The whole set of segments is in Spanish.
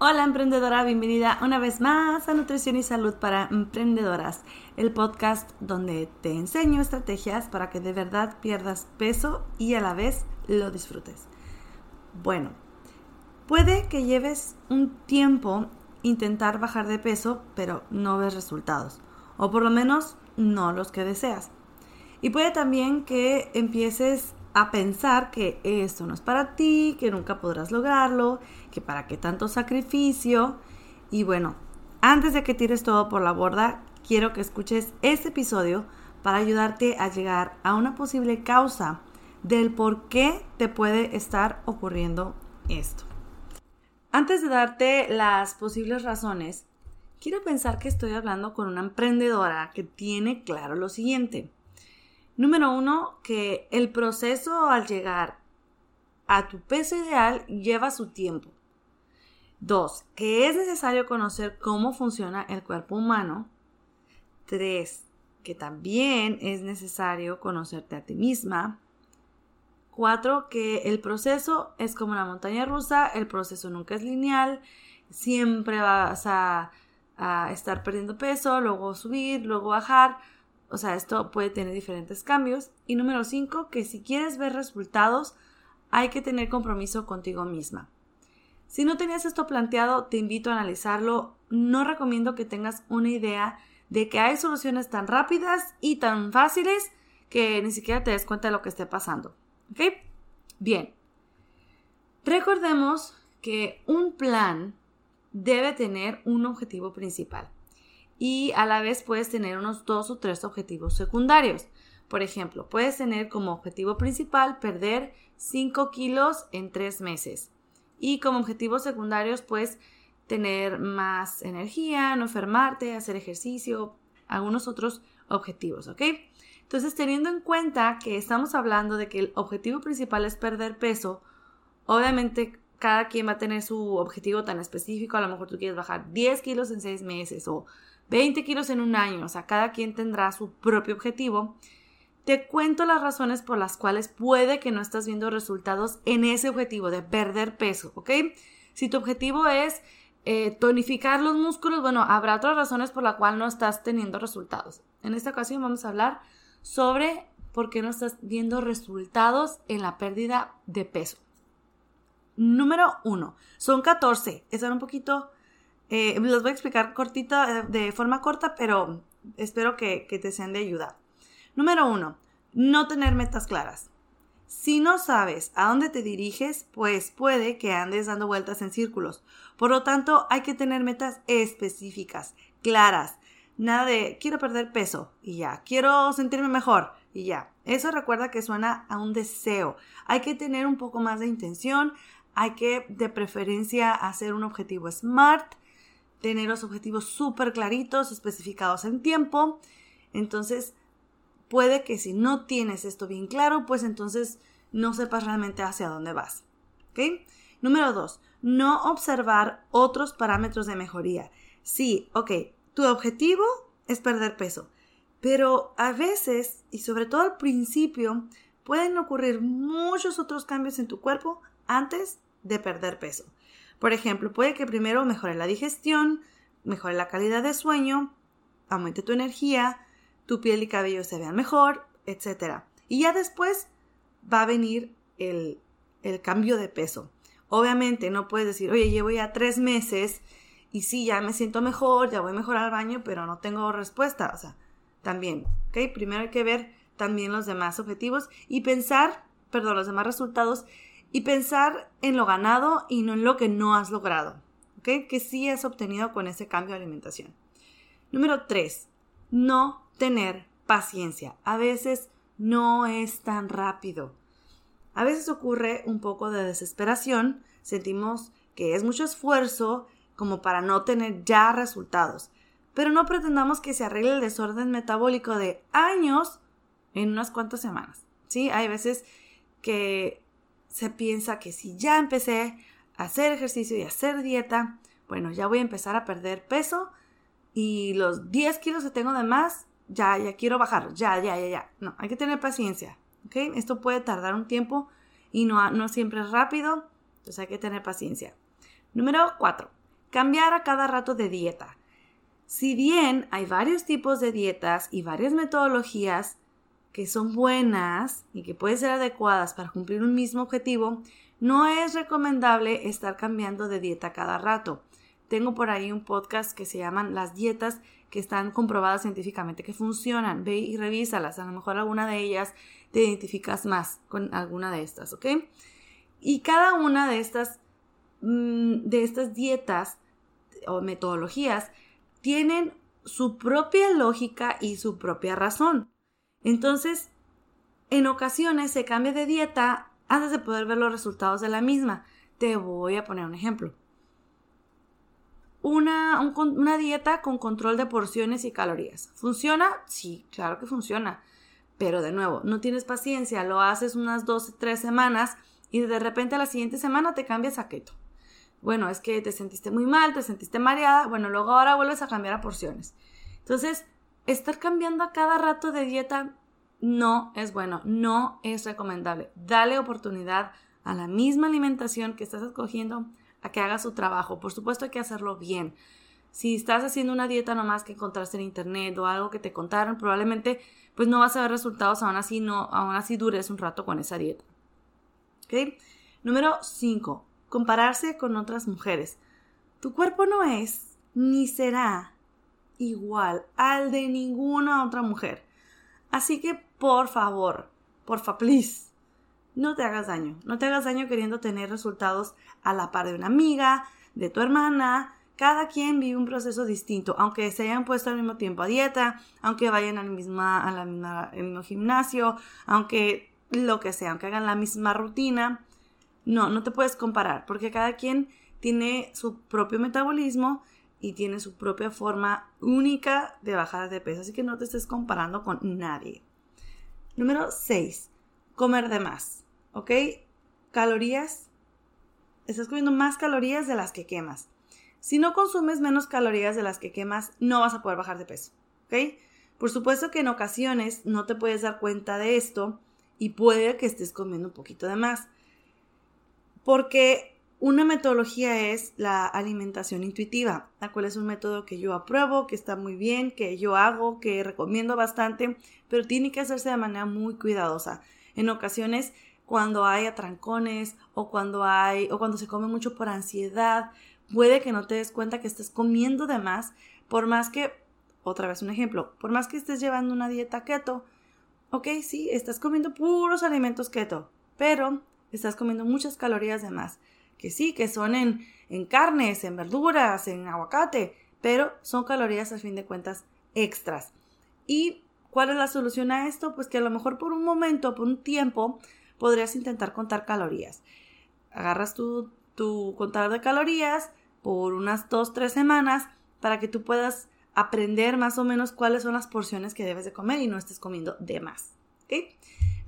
Hola emprendedora, bienvenida una vez más a Nutrición y Salud para Emprendedoras, el podcast donde te enseño estrategias para que de verdad pierdas peso y a la vez lo disfrutes. Bueno, puede que lleves un tiempo intentar bajar de peso, pero no ves resultados, o por lo menos no los que deseas. Y puede también que empieces a pensar que esto no es para ti, que nunca podrás lograrlo, que para qué tanto sacrificio. Y bueno, antes de que tires todo por la borda, quiero que escuches este episodio para ayudarte a llegar a una posible causa del por qué te puede estar ocurriendo esto. Antes de darte las posibles razones, quiero pensar que estoy hablando con una emprendedora que tiene claro lo siguiente. Número uno, que el proceso al llegar a tu peso ideal lleva su tiempo. Dos, que es necesario conocer cómo funciona el cuerpo humano. Tres, que también es necesario conocerte a ti misma. Cuatro, que el proceso es como una montaña rusa, el proceso nunca es lineal, siempre vas a, a estar perdiendo peso, luego subir, luego bajar o sea, esto puede tener diferentes cambios. Y número 5, que si quieres ver resultados, hay que tener compromiso contigo misma. Si no tenías esto planteado, te invito a analizarlo. No recomiendo que tengas una idea de que hay soluciones tan rápidas y tan fáciles que ni siquiera te des cuenta de lo que esté pasando. ¿Ok? Bien. Recordemos que un plan debe tener un objetivo principal y a la vez puedes tener unos dos o tres objetivos secundarios. Por ejemplo, puedes tener como objetivo principal perder 5 kilos en 3 meses. Y como objetivos secundarios, puedes tener más energía, no enfermarte, hacer ejercicio, algunos otros objetivos, ¿ok? Entonces, teniendo en cuenta que estamos hablando de que el objetivo principal es perder peso, obviamente cada quien va a tener su objetivo tan específico. A lo mejor tú quieres bajar 10 kilos en 6 meses o 20 kilos en un año, o sea, cada quien tendrá su propio objetivo. Te cuento las razones por las cuales puede que no estás viendo resultados en ese objetivo de perder peso, ¿ok? Si tu objetivo es eh, tonificar los músculos, bueno, habrá otras razones por las cuales no estás teniendo resultados. En esta ocasión vamos a hablar sobre por qué no estás viendo resultados en la pérdida de peso. Número uno, son 14. Están un poquito eh, los voy a explicar cortita, eh, de forma corta, pero espero que, que te sean de ayuda. Número uno, no tener metas claras. Si no sabes a dónde te diriges, pues puede que andes dando vueltas en círculos. Por lo tanto, hay que tener metas específicas, claras. Nada de quiero perder peso y ya, quiero sentirme mejor y ya. Eso recuerda que suena a un deseo. Hay que tener un poco más de intención, hay que de preferencia hacer un objetivo SMART tener los objetivos súper claritos, especificados en tiempo. Entonces, puede que si no tienes esto bien claro, pues entonces no sepas realmente hacia dónde vas. Número dos, no observar otros parámetros de mejoría. Sí, ok, tu objetivo es perder peso, pero a veces, y sobre todo al principio, pueden ocurrir muchos otros cambios en tu cuerpo antes de perder peso. Por ejemplo, puede que primero mejore la digestión, mejore la calidad de sueño, aumente tu energía, tu piel y cabello se vean mejor, etc. Y ya después va a venir el, el cambio de peso. Obviamente no puedes decir, oye, llevo ya tres meses y sí, ya me siento mejor, ya voy mejor al baño, pero no tengo respuesta. O sea, también, ¿ok? Primero hay que ver también los demás objetivos y pensar, perdón, los demás resultados y pensar en lo ganado y no en lo que no has logrado, ¿ok? Que sí has obtenido con ese cambio de alimentación. Número tres, no tener paciencia. A veces no es tan rápido. A veces ocurre un poco de desesperación, sentimos que es mucho esfuerzo como para no tener ya resultados. Pero no pretendamos que se arregle el desorden metabólico de años en unas cuantas semanas. ¿sí? Hay veces que se piensa que si ya empecé a hacer ejercicio y a hacer dieta, bueno, ya voy a empezar a perder peso y los 10 kilos que tengo de más, ya, ya quiero bajar, ya, ya, ya, ya. No, hay que tener paciencia, ¿ok? Esto puede tardar un tiempo y no, no siempre es rápido, entonces hay que tener paciencia. Número 4. Cambiar a cada rato de dieta. Si bien hay varios tipos de dietas y varias metodologías que son buenas y que pueden ser adecuadas para cumplir un mismo objetivo, no es recomendable estar cambiando de dieta cada rato. Tengo por ahí un podcast que se llaman las dietas que están comprobadas científicamente que funcionan. Ve y revísalas. A lo mejor alguna de ellas te identificas más con alguna de estas, ¿ok? Y cada una de estas Mm, de estas dietas o metodologías tienen su propia lógica y su propia razón. Entonces, en ocasiones se cambia de dieta antes de poder ver los resultados de la misma. Te voy a poner un ejemplo. Una, una dieta con control de porciones y calorías. ¿Funciona? Sí, claro que funciona. Pero de nuevo, no tienes paciencia, lo haces unas dos, tres semanas y de repente a la siguiente semana te cambias a keto bueno, es que te sentiste muy mal, te sentiste mareada, bueno, luego ahora vuelves a cambiar a porciones. Entonces, estar cambiando a cada rato de dieta no es bueno, no es recomendable. Dale oportunidad a la misma alimentación que estás escogiendo a que haga su trabajo. Por supuesto hay que hacerlo bien. Si estás haciendo una dieta nomás que encontraste en internet o algo que te contaron, probablemente pues no vas a ver resultados, aún así no, aún así dures un rato con esa dieta. ¿Ok? Número 5 compararse con otras mujeres. Tu cuerpo no es ni será igual al de ninguna otra mujer. Así que, por favor, porfa, please, no te hagas daño. No te hagas daño queriendo tener resultados a la par de una amiga, de tu hermana. Cada quien vive un proceso distinto, aunque se hayan puesto al mismo tiempo a dieta, aunque vayan al, misma, al mismo gimnasio, aunque lo que sea, aunque hagan la misma rutina. No, no te puedes comparar porque cada quien tiene su propio metabolismo y tiene su propia forma única de bajar de peso, así que no te estés comparando con nadie. Número 6. Comer de más, ¿ok? Calorías. Estás comiendo más calorías de las que quemas. Si no consumes menos calorías de las que quemas, no vas a poder bajar de peso, ¿ok? Por supuesto que en ocasiones no te puedes dar cuenta de esto y puede que estés comiendo un poquito de más. Porque una metodología es la alimentación intuitiva, la cual es un método que yo apruebo, que está muy bien, que yo hago, que recomiendo bastante, pero tiene que hacerse de manera muy cuidadosa. En ocasiones, cuando hay atrancones o cuando hay o cuando se come mucho por ansiedad, puede que no te des cuenta que estás comiendo de más, por más que otra vez un ejemplo, por más que estés llevando una dieta keto, ok, sí, estás comiendo puros alimentos keto, pero estás comiendo muchas calorías de más. Que sí, que son en, en carnes, en verduras, en aguacate, pero son calorías a fin de cuentas extras. ¿Y cuál es la solución a esto? Pues que a lo mejor por un momento, por un tiempo, podrías intentar contar calorías. Agarras tu, tu contador de calorías por unas dos, tres semanas para que tú puedas aprender más o menos cuáles son las porciones que debes de comer y no estés comiendo de más.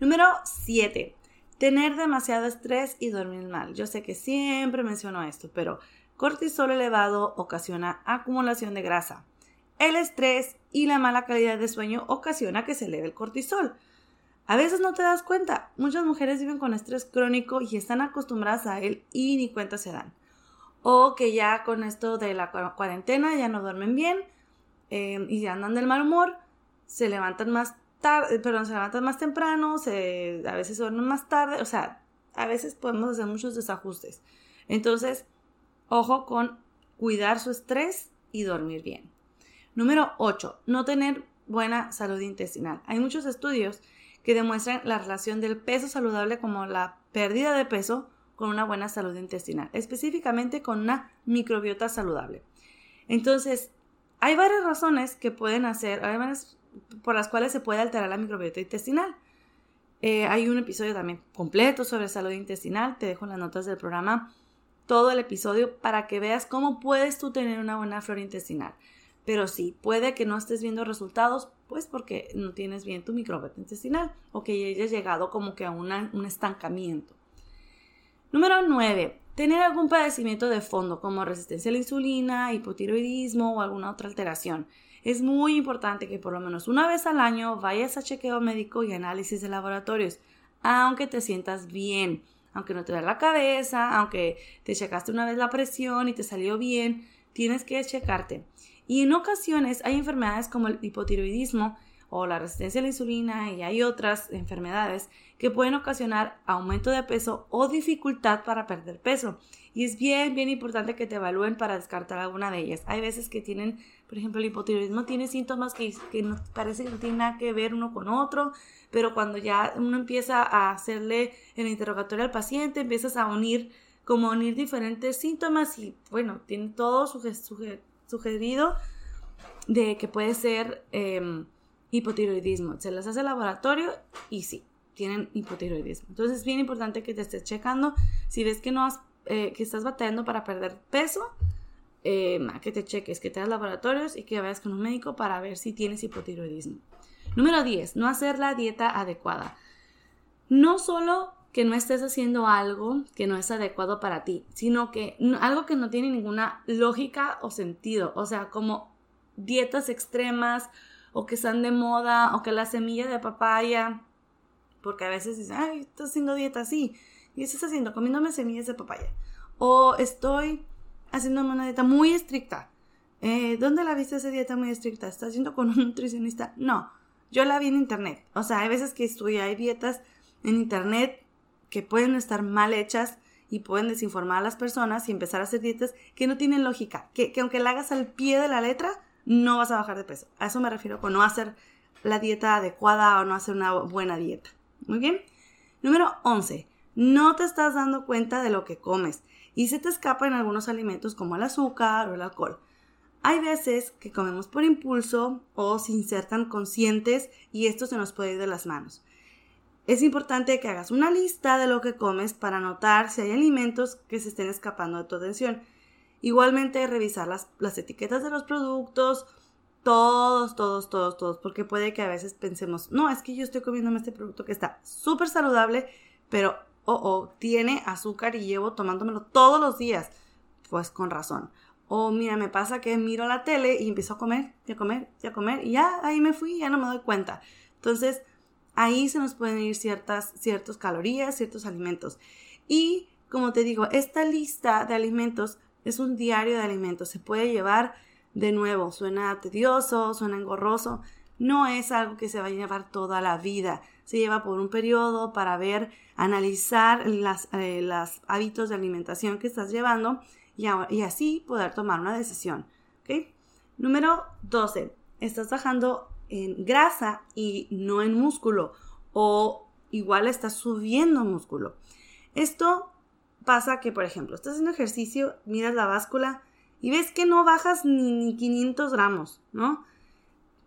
Número 7 tener demasiado estrés y dormir mal. Yo sé que siempre menciono esto, pero cortisol elevado ocasiona acumulación de grasa. El estrés y la mala calidad de sueño ocasiona que se eleve el cortisol. A veces no te das cuenta. Muchas mujeres viven con estrés crónico y están acostumbradas a él y ni cuenta se dan. O que ya con esto de la cuarentena ya no duermen bien eh, y ya andan del mal humor, se levantan más tarde, perdón, se levantan más temprano, se, a veces duermen más tarde, o sea, a veces podemos hacer muchos desajustes. Entonces, ojo con cuidar su estrés y dormir bien. Número 8. No tener buena salud intestinal. Hay muchos estudios que demuestran la relación del peso saludable como la pérdida de peso con una buena salud intestinal, específicamente con una microbiota saludable. Entonces, hay varias razones que pueden hacer, además por las cuales se puede alterar la microbiota intestinal. Eh, hay un episodio también completo sobre salud intestinal, te dejo en las notas del programa todo el episodio para que veas cómo puedes tú tener una buena flora intestinal. Pero sí, puede que no estés viendo resultados, pues porque no tienes bien tu microbiota intestinal o que hayas llegado como que a un estancamiento. Número 9. Tener algún padecimiento de fondo como resistencia a la insulina, hipotiroidismo o alguna otra alteración. Es muy importante que por lo menos una vez al año vayas a chequeo médico y análisis de laboratorios, aunque te sientas bien, aunque no te da la cabeza, aunque te checaste una vez la presión y te salió bien, tienes que checarte. Y en ocasiones hay enfermedades como el hipotiroidismo o la resistencia a la insulina y hay otras enfermedades que pueden ocasionar aumento de peso o dificultad para perder peso. Y es bien, bien importante que te evalúen para descartar alguna de ellas. Hay veces que tienen, por ejemplo, el hipotiroidismo tiene síntomas que, que no, parece que no tienen nada que ver uno con otro, pero cuando ya uno empieza a hacerle el interrogatorio al paciente, empiezas a unir, como unir diferentes síntomas y bueno, tiene todo sugerido de que puede ser em, hipotiroidismo. Se las hace laboratorio y sí, tienen hipotiroidismo. Entonces es bien importante que te estés checando. Si ves que no has eh, estás batallando para perder peso, eh, que te cheques, que te hagas laboratorios y que vayas con un médico para ver si tienes hipotiroidismo. Número 10. No hacer la dieta adecuada. No solo que no estés haciendo algo que no es adecuado para ti, sino que algo que no tiene ninguna lógica o sentido. O sea, como dietas extremas o que están de moda o que la semilla de papaya, porque a veces dicen, ay, estás haciendo dieta así ¿Qué estás haciendo? Comiéndome semillas de papaya. O estoy haciendo una dieta muy estricta. Eh, ¿Dónde la viste esa dieta muy estricta? ¿Estás haciendo con un nutricionista? No, yo la vi en internet. O sea, hay veces que estudio, hay dietas en internet que pueden estar mal hechas y pueden desinformar a las personas y empezar a hacer dietas que no tienen lógica, que, que aunque la hagas al pie de la letra, no vas a bajar de peso. A eso me refiero con no hacer la dieta adecuada o no hacer una buena dieta. Muy bien. Número 11 no te estás dando cuenta de lo que comes y se te escapa en algunos alimentos como el azúcar o el alcohol. Hay veces que comemos por impulso o sin ser tan conscientes y esto se nos puede ir de las manos. Es importante que hagas una lista de lo que comes para notar si hay alimentos que se estén escapando de tu atención. Igualmente revisar las, las etiquetas de los productos, todos, todos, todos, todos, porque puede que a veces pensemos, no, es que yo estoy comiéndome este producto que está súper saludable, pero o tiene azúcar y llevo tomándomelo todos los días. Pues con razón. O mira, me pasa que miro la tele y empiezo a comer, y a comer, y a comer, y ya ahí me fui, ya no me doy cuenta. Entonces, ahí se nos pueden ir ciertas calorías, ciertos alimentos. Y, como te digo, esta lista de alimentos es un diario de alimentos. Se puede llevar de nuevo. Suena tedioso, suena engorroso. No es algo que se va a llevar toda la vida se lleva por un periodo para ver, analizar las, eh, los hábitos de alimentación que estás llevando y, y así poder tomar una decisión. Número 12. Estás bajando en grasa y no en músculo o igual estás subiendo músculo. Esto pasa que, por ejemplo, estás haciendo ejercicio, miras la báscula y ves que no bajas ni, ni 500 gramos, ¿no?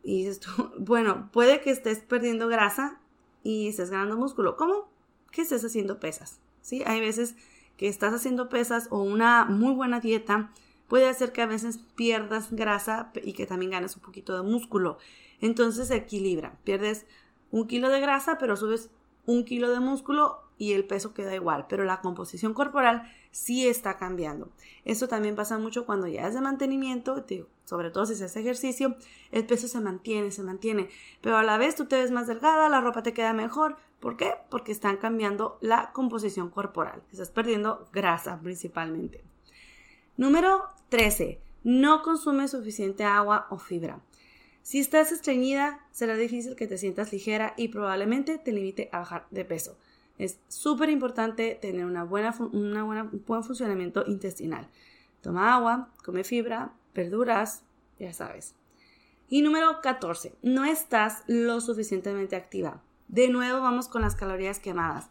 Y dices tú, bueno, puede que estés perdiendo grasa y estés ganando músculo. ¿Cómo? Que estés haciendo pesas. ¿sí? Hay veces que estás haciendo pesas o una muy buena dieta puede hacer que a veces pierdas grasa y que también ganes un poquito de músculo. Entonces se equilibra. Pierdes un kilo de grasa, pero subes un kilo de músculo y el peso queda igual, pero la composición corporal sí está cambiando. Eso también pasa mucho cuando ya es de mantenimiento, sobre todo si se hace ejercicio, el peso se mantiene, se mantiene, pero a la vez tú te ves más delgada, la ropa te queda mejor. ¿Por qué? Porque están cambiando la composición corporal, estás perdiendo grasa principalmente. Número 13. No consume suficiente agua o fibra. Si estás estreñida, será difícil que te sientas ligera y probablemente te limite a bajar de peso. Es súper importante tener una buena, una buena, un buen funcionamiento intestinal. Toma agua, come fibra, verduras, ya sabes. Y número 14, no estás lo suficientemente activa. De nuevo vamos con las calorías quemadas.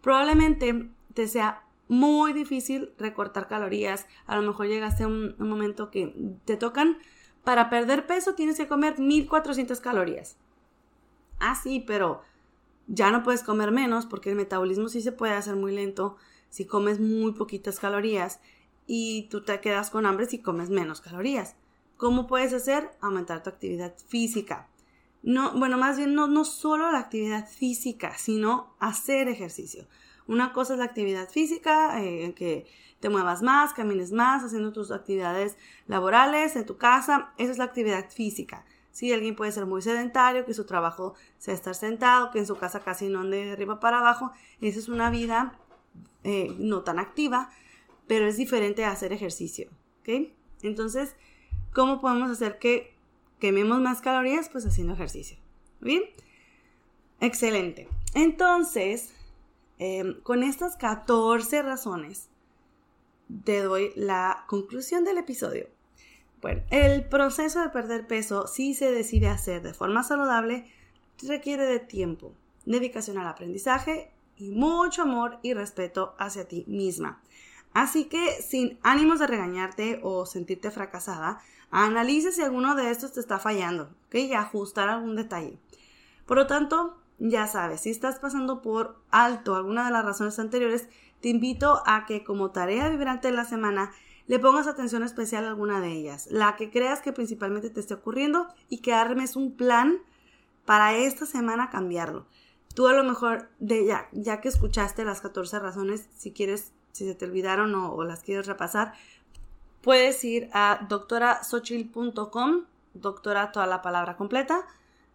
Probablemente te sea muy difícil recortar calorías. A lo mejor llegaste a un, un momento que te tocan para perder peso tienes que comer 1400 calorías. Ah, sí, pero ya no puedes comer menos porque el metabolismo sí se puede hacer muy lento si comes muy poquitas calorías y tú te quedas con hambre si comes menos calorías. ¿Cómo puedes hacer? Aumentar tu actividad física. No, bueno, más bien no, no solo la actividad física, sino hacer ejercicio. Una cosa es la actividad física, eh, que te muevas más, camines más, haciendo tus actividades laborales en tu casa. Esa es la actividad física. Si alguien puede ser muy sedentario, que su trabajo sea estar sentado, que en su casa casi no ande de arriba para abajo, esa es una vida eh, no tan activa, pero es diferente a hacer ejercicio. Entonces, ¿cómo podemos hacer que quememos más calorías? Pues haciendo ejercicio. ¿Bien? Excelente. Entonces, em, con estas 14 razones, te doy la conclusión del episodio. Bueno, el proceso de perder peso, si se decide hacer de forma saludable, requiere de tiempo, dedicación al aprendizaje y mucho amor y respeto hacia ti misma. Así que sin ánimos de regañarte o sentirte fracasada, analice si alguno de estos te está fallando, ¿ok? Y ajustar algún detalle. Por lo tanto, ya sabes, si estás pasando por alto alguna de las razones anteriores, te invito a que como tarea vibrante de la semana le pongas atención especial a alguna de ellas, la que creas que principalmente te esté ocurriendo y que armes un plan para esta semana cambiarlo. Tú a lo mejor, de ya, ya que escuchaste las 14 razones, si quieres, si se te olvidaron o, o las quieres repasar, puedes ir a doctorasochil.com, doctora toda la palabra completa,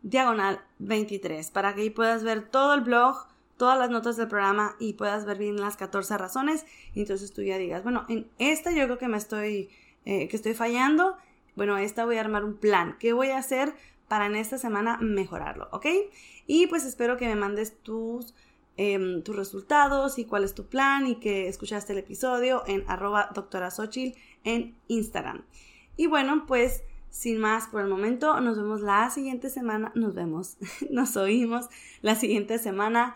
diagonal 23, para que ahí puedas ver todo el blog, todas las notas del programa y puedas ver bien las 14 razones. Entonces tú ya digas, bueno, en esta yo creo que me estoy, eh, que estoy fallando. Bueno, esta voy a armar un plan. ¿Qué voy a hacer para en esta semana mejorarlo? ¿Ok? Y pues espero que me mandes tus, em, tus resultados y cuál es tu plan y que escuchaste el episodio en arroba doctora en Instagram. Y bueno, pues sin más por el momento, nos vemos la siguiente semana. Nos vemos, nos oímos la siguiente semana